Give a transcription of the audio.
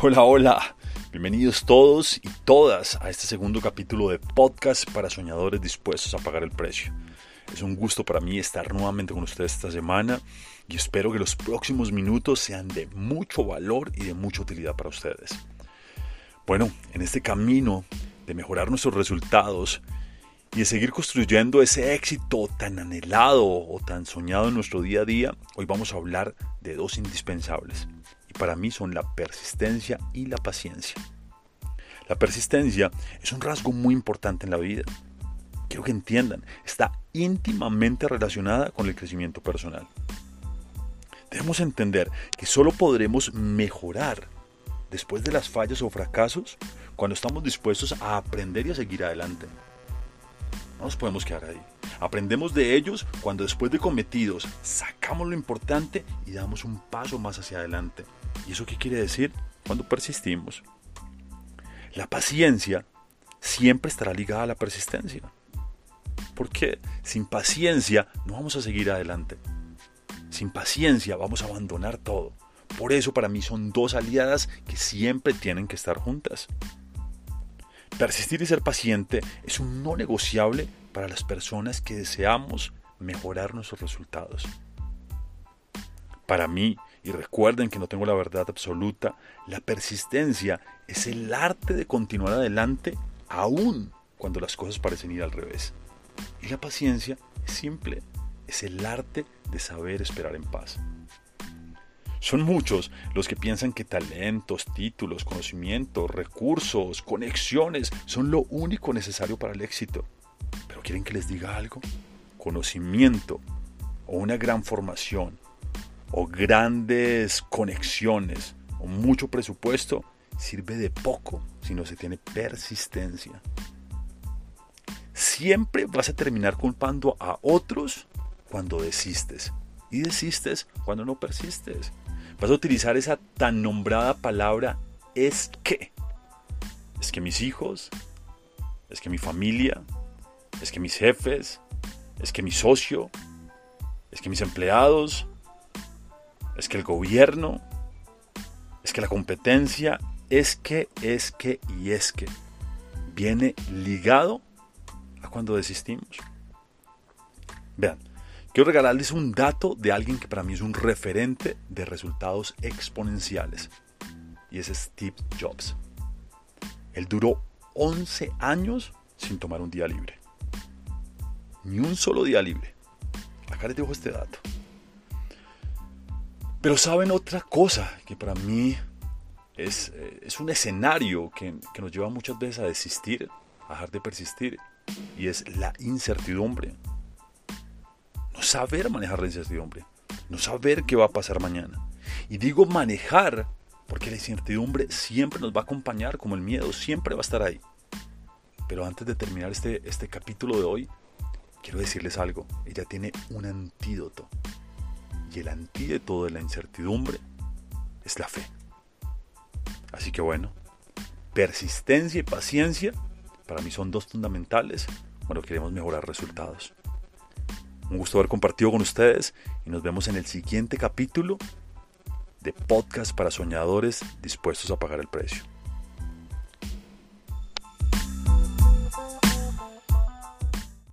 Hola, hola. Bienvenidos todos y todas a este segundo capítulo de podcast para soñadores dispuestos a pagar el precio. Es un gusto para mí estar nuevamente con ustedes esta semana y espero que los próximos minutos sean de mucho valor y de mucha utilidad para ustedes. Bueno, en este camino de mejorar nuestros resultados y de seguir construyendo ese éxito tan anhelado o tan soñado en nuestro día a día, hoy vamos a hablar de dos indispensables para mí son la persistencia y la paciencia. La persistencia es un rasgo muy importante en la vida. Quiero que entiendan, está íntimamente relacionada con el crecimiento personal. Debemos entender que solo podremos mejorar después de las fallas o fracasos cuando estamos dispuestos a aprender y a seguir adelante. No nos podemos quedar ahí. Aprendemos de ellos cuando después de cometidos sacamos lo importante y damos un paso más hacia adelante. ¿Y eso qué quiere decir? Cuando persistimos. La paciencia siempre estará ligada a la persistencia. Porque sin paciencia no vamos a seguir adelante. Sin paciencia vamos a abandonar todo. Por eso para mí son dos aliadas que siempre tienen que estar juntas. Persistir y ser paciente es un no negociable para las personas que deseamos mejorar nuestros resultados. Para mí, y recuerden que no tengo la verdad absoluta, la persistencia es el arte de continuar adelante aún cuando las cosas parecen ir al revés. Y la paciencia simple, es el arte de saber esperar en paz. Son muchos los que piensan que talentos, títulos, conocimientos, recursos, conexiones son lo único necesario para el éxito. Pero quieren que les diga algo. Conocimiento o una gran formación o grandes conexiones o mucho presupuesto sirve de poco si no se tiene persistencia. Siempre vas a terminar culpando a otros cuando desistes y desistes cuando no persistes. Vas a utilizar esa tan nombrada palabra es que. Es que mis hijos, es que mi familia, es que mis jefes, es que mi socio, es que mis empleados, es que el gobierno, es que la competencia, es que, es que y es que viene ligado a cuando desistimos. Vean, quiero regalarles un dato de alguien que para mí es un referente de resultados exponenciales. Y es Steve Jobs. Él duró 11 años sin tomar un día libre. Ni un solo día libre. Acá les dejo este dato. Pero saben otra cosa que para mí es, eh, es un escenario que, que, nos lleva muchas veces a desistir, a dejar de persistir, y es la incertidumbre. Saber manejar la incertidumbre, no saber qué va a pasar mañana. Y digo manejar porque la incertidumbre siempre nos va a acompañar como el miedo, siempre va a estar ahí. Pero antes de terminar este, este capítulo de hoy, quiero decirles algo. Ella tiene un antídoto y el antídoto de la incertidumbre es la fe. Así que bueno, persistencia y paciencia para mí son dos fundamentales cuando queremos mejorar resultados. Un gusto haber compartido con ustedes y nos vemos en el siguiente capítulo de podcast para soñadores dispuestos a pagar el precio.